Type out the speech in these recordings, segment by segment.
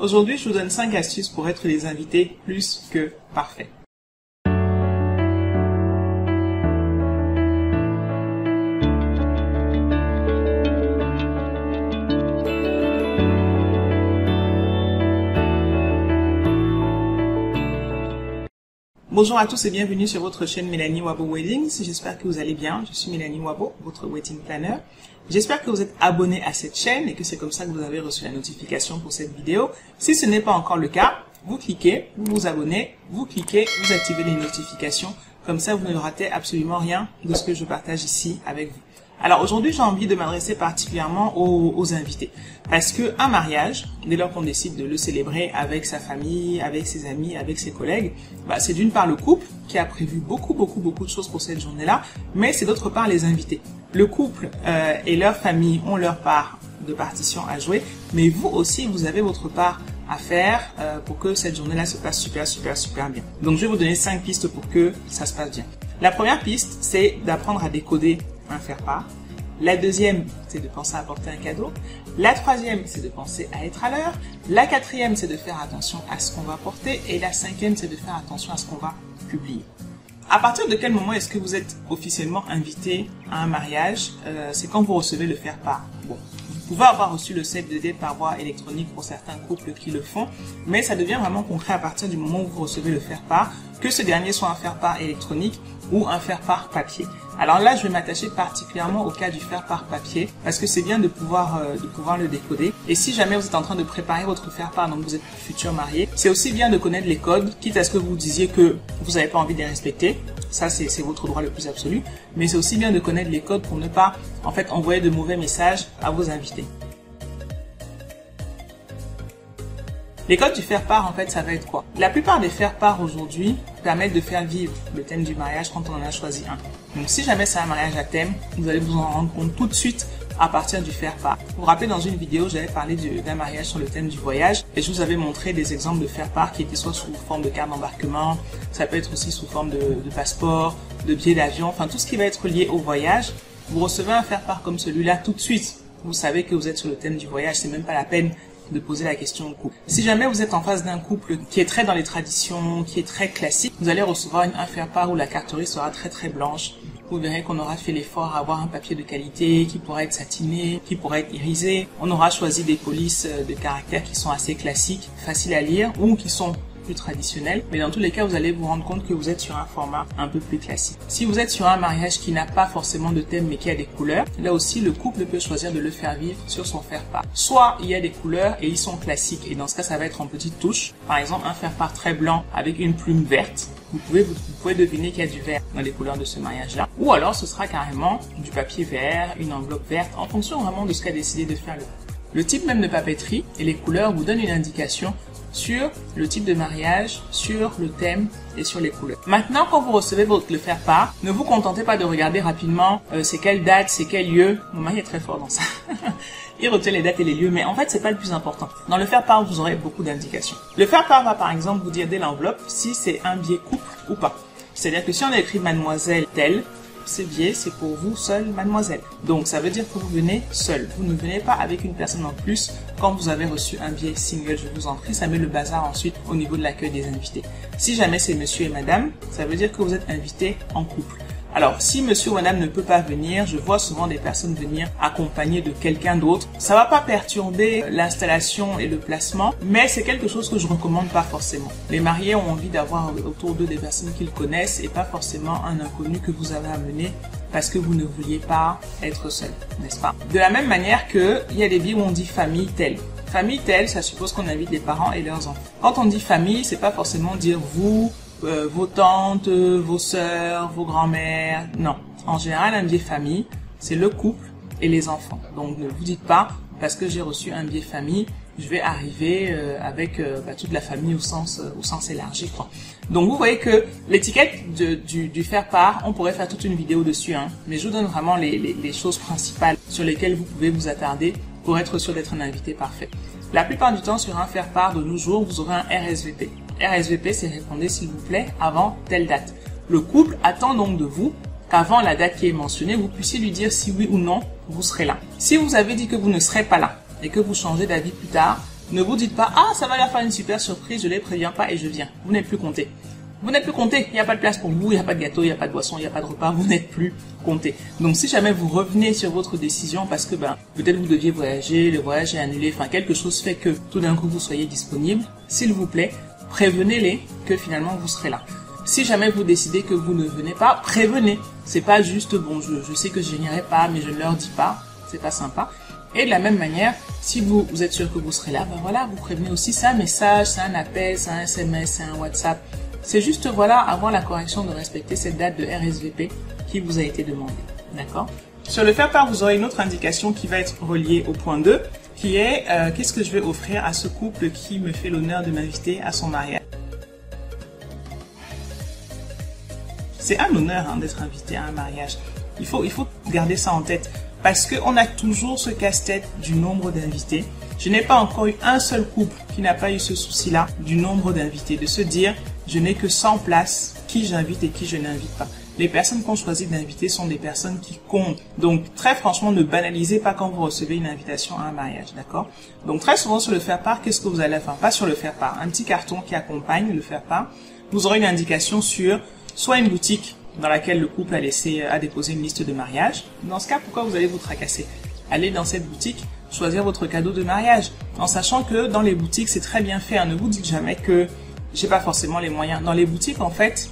Aujourd'hui, je vous donne 5 astuces pour être les invités plus que parfaits. Bonjour à tous et bienvenue sur votre chaîne Mélanie Wabo Weddings. J'espère que vous allez bien. Je suis Mélanie Wabo, votre wedding planner. J'espère que vous êtes abonné à cette chaîne et que c'est comme ça que vous avez reçu la notification pour cette vidéo. Si ce n'est pas encore le cas, vous cliquez, vous vous abonnez, vous cliquez, vous activez les notifications. Comme ça, vous ne ratez absolument rien de ce que je partage ici avec vous. Alors aujourd'hui, j'ai envie de m'adresser particulièrement aux, invités. Parce que un mariage, dès lors qu'on décide de le célébrer avec sa famille, avec ses amis, avec ses collègues, bah, c'est d'une part le couple qui a prévu beaucoup, beaucoup, beaucoup de choses pour cette journée-là, mais c'est d'autre part les invités. Le couple euh, et leur famille ont leur part de partition à jouer, mais vous aussi, vous avez votre part à faire euh, pour que cette journée-là se passe super, super, super bien. Donc je vais vous donner cinq pistes pour que ça se passe bien. La première piste, c'est d'apprendre à décoder un faire-part. La deuxième, c'est de penser à apporter un cadeau. La troisième, c'est de penser à être à l'heure. La quatrième, c'est de faire attention à ce qu'on va porter. Et la cinquième, c'est de faire attention à ce qu'on va publier. À partir de quel moment est-ce que vous êtes officiellement invité à un mariage euh, C'est quand vous recevez le faire-part. Bon, vous pouvez avoir reçu le date par voie électronique pour certains couples qui le font, mais ça devient vraiment concret à partir du moment où vous recevez le faire-part, que ce dernier soit un faire-part électronique ou un faire-part papier. Alors là, je vais m'attacher particulièrement au cas du faire-part papier parce que c'est bien de pouvoir euh, de pouvoir le décoder. Et si jamais vous êtes en train de préparer votre faire-part, donc vous êtes futur marié, c'est aussi bien de connaître les codes, quitte à ce que vous disiez que vous n'avez pas envie de les respecter. Ça, c'est votre droit le plus absolu. Mais c'est aussi bien de connaître les codes pour ne pas, en fait, envoyer de mauvais messages à vos invités. Les codes du faire-part, en fait, ça va être quoi? La plupart des faire-part aujourd'hui permettent de faire vivre le thème du mariage quand on en a choisi un. Donc si jamais c'est un mariage à thème, vous allez vous en rendre compte tout de suite à partir du faire-part. Vous vous rappelez, dans une vidéo, j'avais parlé d'un mariage sur le thème du voyage et je vous avais montré des exemples de faire-part qui étaient soit sous forme de carte d'embarquement, ça peut être aussi sous forme de, de passeport, de billet d'avion, enfin tout ce qui va être lié au voyage. Vous recevez un faire-part comme celui-là tout de suite. Vous savez que vous êtes sur le thème du voyage, c'est même pas la peine de poser la question au couple. Si jamais vous êtes en face d'un couple qui est très dans les traditions, qui est très classique, vous allez recevoir une affaire part où la carterie sera très très blanche. Vous verrez qu'on aura fait l'effort à avoir un papier de qualité qui pourra être satiné, qui pourra être irisé. On aura choisi des polices de caractère qui sont assez classiques, faciles à lire ou qui sont traditionnel. Mais dans tous les cas, vous allez vous rendre compte que vous êtes sur un format un peu plus classique. Si vous êtes sur un mariage qui n'a pas forcément de thème mais qui a des couleurs, là aussi, le couple peut choisir de le faire vivre sur son faire-part. Soit il y a des couleurs et ils sont classiques et dans ce cas, ça va être en petites touches. Par exemple, un faire-part très blanc avec une plume verte. Vous pouvez, vous, pouvez deviner qu'il y a du vert dans les couleurs de ce mariage-là. Ou alors, ce sera carrément du papier vert, une enveloppe verte, en fonction vraiment de ce qu'a décidé de faire le le type même de papeterie et les couleurs vous donnent une indication sur le type de mariage, sur le thème et sur les couleurs. Maintenant, quand vous recevez votre le faire part, ne vous contentez pas de regarder rapidement euh, c'est quelle date, c'est quel lieu. Mon mari est très fort dans ça. Il retient les dates et les lieux, mais en fait, c'est pas le plus important. Dans le faire part, vous aurez beaucoup d'indications. Le faire part va par exemple vous dire dès l'enveloppe si c'est un biais couple ou pas. C'est-à-dire que si on a écrit mademoiselle telle, ce billet, c'est pour vous seul, mademoiselle. Donc, ça veut dire que vous venez seul. Vous ne venez pas avec une personne en plus. Quand vous avez reçu un billet single, je vous en prie, ça met le bazar ensuite au niveau de l'accueil des invités. Si jamais c'est monsieur et madame, ça veut dire que vous êtes invité en couple. Alors, si monsieur ou madame ne peut pas venir, je vois souvent des personnes venir accompagnées de quelqu'un d'autre. Ça va pas perturber l'installation et le placement, mais c'est quelque chose que je recommande pas forcément. Les mariés ont envie d'avoir autour d'eux des personnes qu'ils connaissent et pas forcément un inconnu que vous avez amené parce que vous ne vouliez pas être seul, n'est-ce pas? De la même manière que il y a des billes où on dit famille telle. Famille telle, ça suppose qu'on invite les parents et leurs enfants. Quand on dit famille, c'est pas forcément dire vous, euh, vos tantes, vos sœurs, vos grands-mères. Non. En général, un biais famille, c'est le couple et les enfants. Donc ne vous dites pas, parce que j'ai reçu un biais famille, je vais arriver euh, avec euh, bah, toute la famille au sens, au sens élargi. Quoi. Donc vous voyez que l'étiquette du, du faire part, on pourrait faire toute une vidéo dessus, hein, mais je vous donne vraiment les, les, les choses principales sur lesquelles vous pouvez vous attarder pour être sûr d'être un invité parfait. La plupart du temps, sur un faire part de nos jours, vous aurez un RSVP. RSVP, c'est répondez s'il vous plaît avant telle date. Le couple attend donc de vous qu'avant la date qui est mentionnée, vous puissiez lui dire si oui ou non vous serez là. Si vous avez dit que vous ne serez pas là et que vous changez d'avis plus tard, Ne vous dites pas, ah, ça va leur faire une super surprise, je les préviens pas et je viens. Vous n'êtes plus compté. Vous n'êtes plus compté. Il n'y a pas de place pour vous, il n'y a pas de gâteau, il n'y a pas de boisson, il n'y a pas de repas. Vous n'êtes plus compté. Donc, si jamais vous revenez sur votre décision parce que, ben, peut-être vous deviez voyager, le voyage est annulé, enfin, quelque chose fait que tout d'un coup vous soyez disponible, s'il vous plaît, prévenez-les que finalement vous serez là. Si jamais vous décidez que vous ne venez pas, prévenez. C'est pas juste, bon, je, je sais que je n'irai pas, mais je ne leur dis pas. C'est pas sympa. Et de la même manière, si vous, vous êtes sûr que vous serez là, ben voilà, vous prévenez aussi, c'est un message, c'est un appel, c'est un SMS, c'est un WhatsApp. C'est juste, voilà, avoir la correction de respecter cette date de RSVP qui vous a été demandée. D'accord? Sur le faire part, vous aurez une autre indication qui va être reliée au point 2, qui est euh, qu'est-ce que je vais offrir à ce couple qui me fait l'honneur de m'inviter à son mariage? C'est un honneur hein, d'être invité à un mariage. Il faut, il faut garder ça en tête parce qu'on a toujours ce casse-tête du nombre d'invités. Je n'ai pas encore eu un seul couple qui n'a pas eu ce souci-là du nombre d'invités, de se dire je n'ai que 100 places, qui j'invite et qui je n'invite pas. Les personnes qu'on choisit d'inviter sont des personnes qui comptent. Donc très franchement, ne banalisez pas quand vous recevez une invitation à un mariage, d'accord? Donc très souvent sur le faire part, qu'est-ce que vous allez faire? Pas sur le faire part, un petit carton qui accompagne le faire part. Vous aurez une indication sur soit une boutique dans laquelle le couple a laissé a déposé une liste de mariage. Dans ce cas, pourquoi vous allez vous tracasser? Allez dans cette boutique, choisir votre cadeau de mariage, en sachant que dans les boutiques c'est très bien fait. Hein. Ne vous dites jamais que j'ai pas forcément les moyens. Dans les boutiques, en fait,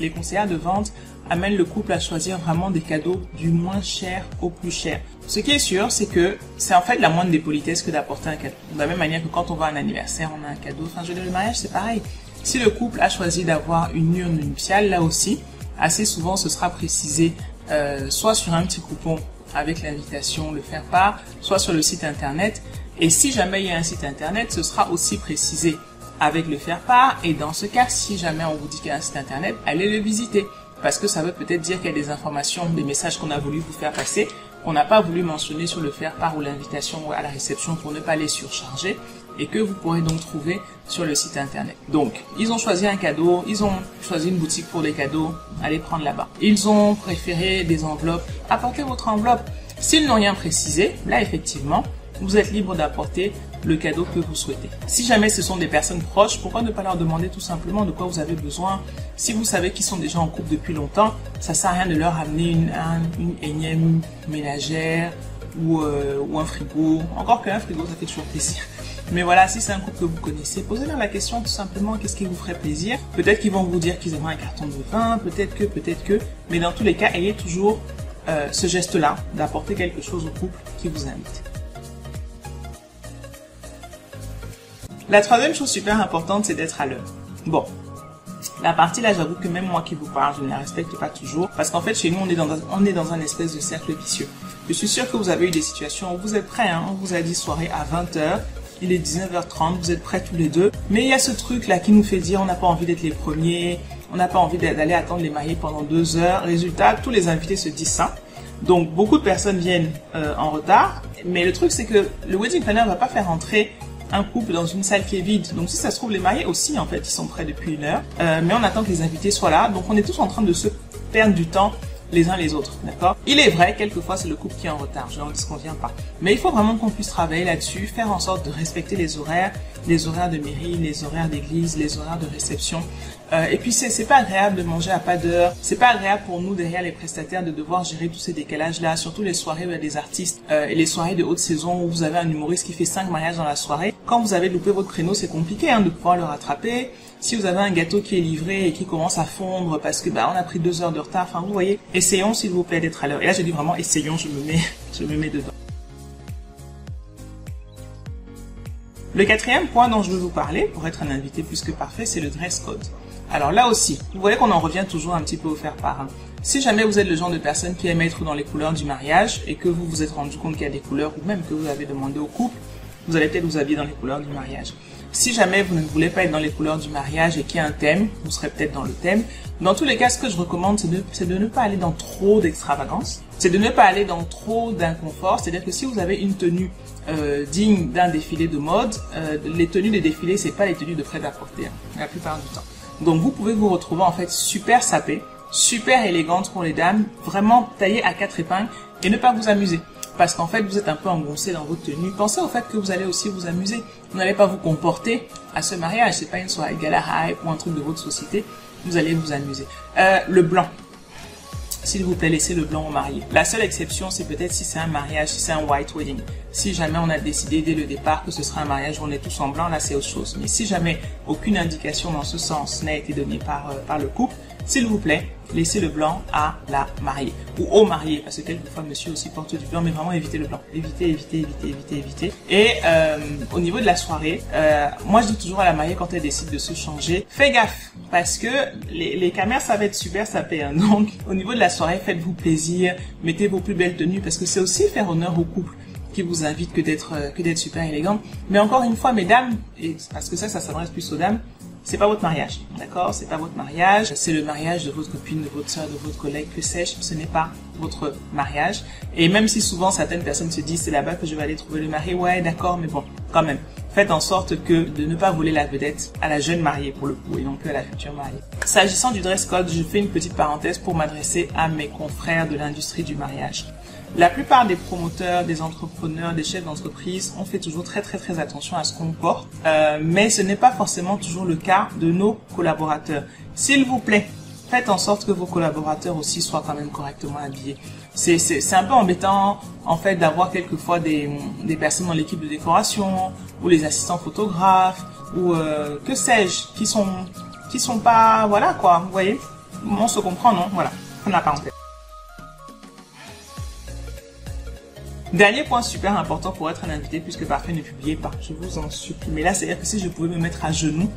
les conseillers de vente amènent le couple à choisir vraiment des cadeaux du moins cher au plus cher. Ce qui est sûr, c'est que c'est en fait la moindre des politesses que d'apporter un cadeau. De la même manière que quand on va à un anniversaire, on a un cadeau. Enfin, je veux le mariage, c'est pareil. Si le couple a choisi d'avoir une urne nuptiale, là aussi, assez souvent, ce sera précisé euh, soit sur un petit coupon avec l'invitation, le faire part, soit sur le site internet. Et si jamais il y a un site internet, ce sera aussi précisé avec le faire part. Et dans ce cas, si jamais on vous dit qu'il y a un site internet, allez le visiter. Parce que ça veut peut-être dire qu'il y a des informations, des messages qu'on a voulu vous faire passer, qu'on n'a pas voulu mentionner sur le faire part ou l'invitation à la réception pour ne pas les surcharger et que vous pourrez donc trouver sur le site internet. Donc, ils ont choisi un cadeau, ils ont choisi une boutique pour des cadeaux, allez prendre là-bas. Ils ont préféré des enveloppes, apportez votre enveloppe. S'ils n'ont rien précisé, là effectivement, vous êtes libre d'apporter le cadeau que vous souhaitez. Si jamais ce sont des personnes proches, pourquoi ne pas leur demander tout simplement de quoi vous avez besoin? Si vous savez qu'ils sont déjà en couple depuis longtemps, ça sert à rien de leur amener une, une énième ménagère ou, euh, ou un frigo. Encore qu'un frigo, ça fait toujours plaisir. Mais voilà, si c'est un couple que vous connaissez, posez-leur la question tout simplement qu'est-ce qui vous ferait plaisir? Peut-être qu'ils vont vous dire qu'ils aimeraient un carton de vin, peut-être que, peut-être que. Mais dans tous les cas, ayez toujours euh, ce geste-là d'apporter quelque chose au couple qui vous invite. La troisième chose super importante, c'est d'être à l'heure. Bon, la partie là, j'avoue que même moi qui vous parle, je ne la respecte pas toujours. Parce qu'en fait, chez nous, on est dans un, espèce de cercle vicieux. Je suis sûr que vous avez eu des situations où vous êtes prêts, hein, on vous a dit soirée à 20h, il est 19h30, vous êtes prêts tous les deux. Mais il y a ce truc là qui nous fait dire on n'a pas envie d'être les premiers, on n'a pas envie d'aller attendre les mariés pendant deux heures. Résultat, tous les invités se disent ça. Donc beaucoup de personnes viennent euh, en retard. Mais le truc c'est que le wedding planner va pas faire entrer un couple dans une salle qui est vide. Donc si ça se trouve, les mariés aussi, en fait, ils sont prêts depuis une heure. Euh, mais on attend que les invités soient là. Donc on est tous en train de se perdre du temps les uns les autres, d'accord? Il est vrai, quelquefois c'est le couple qui est en retard, je n'en convient pas. Mais il faut vraiment qu'on puisse travailler là-dessus, faire en sorte de respecter les horaires, les horaires de mairie, les horaires d'église, les horaires de réception. Euh, et puis c'est pas agréable de manger à pas d'heure, c'est pas agréable pour nous derrière les prestataires de devoir gérer tous ces décalages là, surtout les soirées où il y a des artistes euh, et les soirées de haute saison où vous avez un humoriste qui fait cinq mariages dans la soirée. Quand vous avez loupé votre créneau, c'est compliqué hein, de pouvoir le rattraper. Si vous avez un gâteau qui est livré et qui commence à fondre parce que bah on a pris deux heures de retard, enfin vous voyez, essayons s'il vous plaît d'être à l'heure. Et là je dis vraiment essayons, je me mets, je me mets dedans. Le quatrième point dont je veux vous parler, pour être un invité plus que parfait, c'est le dress code. Alors là aussi, vous voyez qu'on en revient toujours un petit peu au faire part. Hein. Si jamais vous êtes le genre de personne qui aime être dans les couleurs du mariage et que vous vous êtes rendu compte qu'il y a des couleurs ou même que vous avez demandé au couple, vous allez peut-être vous habiller dans les couleurs du mariage. Si jamais vous ne voulez pas être dans les couleurs du mariage et qu'il y a un thème, vous serez peut-être dans le thème. Dans tous les cas, ce que je recommande, c'est de, ne pas aller dans trop d'extravagance. C'est de ne pas aller dans trop d'inconfort. C'est-à-dire que si vous avez une tenue euh, digne d'un défilé de mode, euh, les tenues des défilés, c'est pas les tenues de prêt-à-porter, hein, la plupart du temps. Donc vous pouvez vous retrouver en fait super sapé, super élégante pour les dames, vraiment taillée à quatre épingles et ne pas vous amuser. parce qu'en fait vous êtes un peu engoncé dans votre tenue. Pensez au fait que vous allez aussi vous amuser. Vous n'allez pas vous comporter à ce mariage. C'est pas une soirée gala hype ou un truc de votre société. Vous allez vous amuser. Euh, le blanc. S'il vous plaît, laissez le blanc au marié. La seule exception, c'est peut-être si c'est un mariage, si c'est un white wedding. Si jamais on a décidé dès le départ que ce sera un mariage où on est tous en blanc, là c'est autre chose. Mais si jamais aucune indication dans ce sens n'a été donnée par, euh, par le couple, s'il vous plaît, laissez le blanc à la mariée ou au marié parce que quelquefois monsieur aussi porte du blanc mais vraiment évitez le blanc évitez évitez évitez évitez évitez et euh, au niveau de la soirée euh, moi je dis toujours à la mariée quand elle décide de se changer fais gaffe parce que les, les caméras ça va être super ça hein. donc au niveau de la soirée faites-vous plaisir mettez vos plus belles tenues parce que c'est aussi faire honneur au couple qui vous invite que d'être euh, que d'être super élégante mais encore une fois mesdames et parce que ça ça s'adresse plus aux dames c'est pas votre mariage, d'accord? C'est pas votre mariage, c'est le mariage de votre copine, de votre soeur, de votre collègue, que sais-je, ce n'est pas votre mariage. Et même si souvent certaines personnes se disent c'est là-bas que je vais aller trouver le mari, ouais, d'accord, mais bon, quand même, faites en sorte que de ne pas voler la vedette à la jeune mariée pour le coup et non que à la future mariée. S'agissant du dress code, je fais une petite parenthèse pour m'adresser à mes confrères de l'industrie du mariage. La plupart des promoteurs, des entrepreneurs, des chefs d'entreprise, on fait toujours très très très attention à ce qu'on porte, euh, mais ce n'est pas forcément toujours le cas de nos collaborateurs. S'il vous plaît, faites en sorte que vos collaborateurs aussi soient quand même correctement habillés. C'est, c'est, c'est un peu embêtant en fait d'avoir quelquefois des, des personnes dans l'équipe de décoration ou les assistants photographes ou euh, que sais-je qui sont qui sont pas voilà quoi vous voyez? On se comprend non? Voilà on la parenthèse Dernier point super important pour être un invité, puisque parfait, ne publiez pas. Je vous en supplie. Mais là, c'est-à-dire que si je pouvais me mettre à genoux,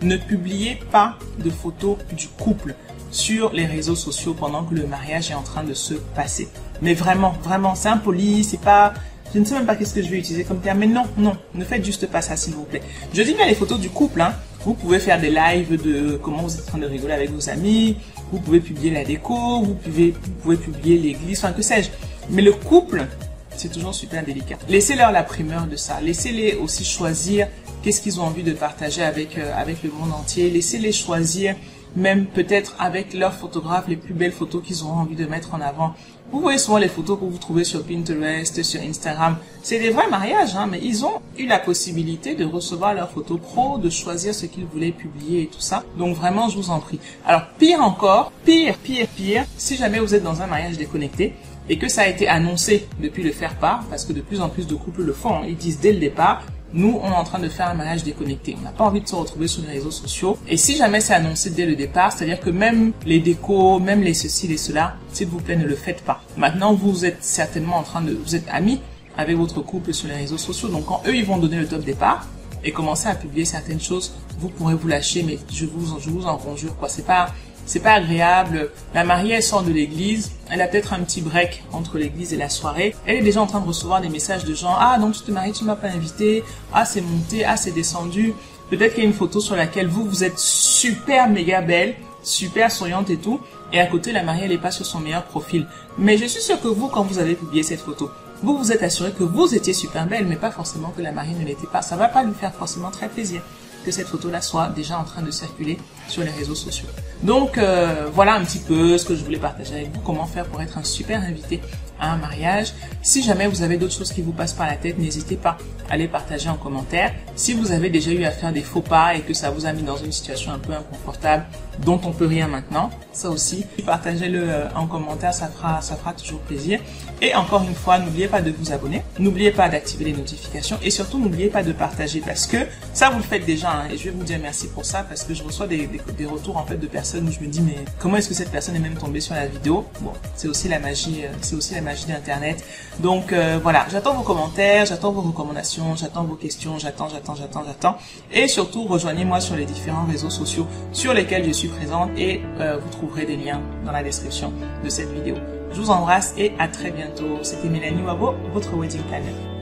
ne publiez pas de photos du couple sur les réseaux sociaux pendant que le mariage est en train de se passer. Mais vraiment, vraiment, c'est impoli, c'est pas, je ne sais même pas qu'est-ce que je vais utiliser comme terme, mais non, non, ne faites juste pas ça, s'il vous plaît. Je dis bien les photos du couple, hein. Vous pouvez faire des lives de comment vous êtes en train de rigoler avec vos amis, vous pouvez publier la déco, vous pouvez, vous pouvez publier l'église, enfin que sais-je. Mais le couple, c'est toujours super délicat. Laissez-leur la primeur de ça. Laissez-les aussi choisir qu'est-ce qu'ils ont envie de partager avec, euh, avec le monde entier. Laissez-les choisir même peut-être avec leurs photographes les plus belles photos qu'ils auront envie de mettre en avant. Vous voyez souvent les photos que vous trouvez sur Pinterest, sur Instagram. C'est des vrais mariages, hein, mais ils ont eu la possibilité de recevoir leurs photos pro, de choisir ce qu'ils voulaient publier et tout ça. Donc vraiment, je vous en prie. Alors, pire encore, pire, pire, pire, si jamais vous êtes dans un mariage déconnecté, et que ça a été annoncé depuis le faire part, parce que de plus en plus de couples le font, ils disent dès le départ, nous, on est en train de faire un mariage déconnecté. On n'a pas envie de se retrouver sur les réseaux sociaux. Et si jamais c'est annoncé dès le départ, c'est-à-dire que même les décos, même les ceci, les cela, s'il vous plaît, ne le faites pas. Maintenant, vous êtes certainement en train de, vous êtes amis avec votre couple sur les réseaux sociaux. Donc, quand eux, ils vont donner le top départ et commencer à publier certaines choses, vous pourrez vous lâcher, mais je vous, je vous en conjure, quoi. C'est pas, c'est pas agréable. La mariée, elle sort de l'église, elle a peut-être un petit break entre l'église et la soirée. Elle est déjà en train de recevoir des messages de gens, ah, donc tu te maries, tu m'as pas invité, ah, c'est monté, ah, c'est descendu. Peut-être qu'il y a une photo sur laquelle vous, vous êtes super méga belle, super souriante et tout, et à côté, la mariée, elle est pas sur son meilleur profil. Mais je suis sûre que vous, quand vous avez publié cette photo, vous vous êtes assuré que vous étiez super belle, mais pas forcément que la mariée ne l'était pas. Ça va pas lui faire forcément très plaisir que cette photo-là soit déjà en train de circuler sur les réseaux sociaux. Donc euh, voilà un petit peu ce que je voulais partager avec vous, comment faire pour être un super invité à un mariage. Si jamais vous avez d'autres choses qui vous passent par la tête, n'hésitez pas à les partager en commentaire. Si vous avez déjà eu à faire des faux pas et que ça vous a mis dans une situation un peu inconfortable dont on peut rien maintenant, ça aussi, partagez-le euh, en commentaire, ça fera, ça fera toujours plaisir. Et encore une fois, n'oubliez pas de vous abonner, n'oubliez pas d'activer les notifications. Et surtout n'oubliez pas de partager parce que ça vous le faites déjà hein, et je vais vous dire merci pour ça parce que je reçois des, des, retours en fait de personnes où je me dis mais comment est-ce que cette personne est même tombée sur la vidéo? Bon, c'est aussi la magie, euh, c'est aussi la magie d'internet. Donc euh, voilà, j'attends vos commentaires, j'attends vos recommandations, j'attends vos questions, j'attends, j'attends, j'attends, j'attends. Et surtout rejoignez-moi sur les différents réseaux sociaux sur lesquels je présente et euh, vous trouverez des liens dans la description de cette vidéo. Je vous embrasse et à très bientôt. C'était Mélanie Wabo, votre wedding planner.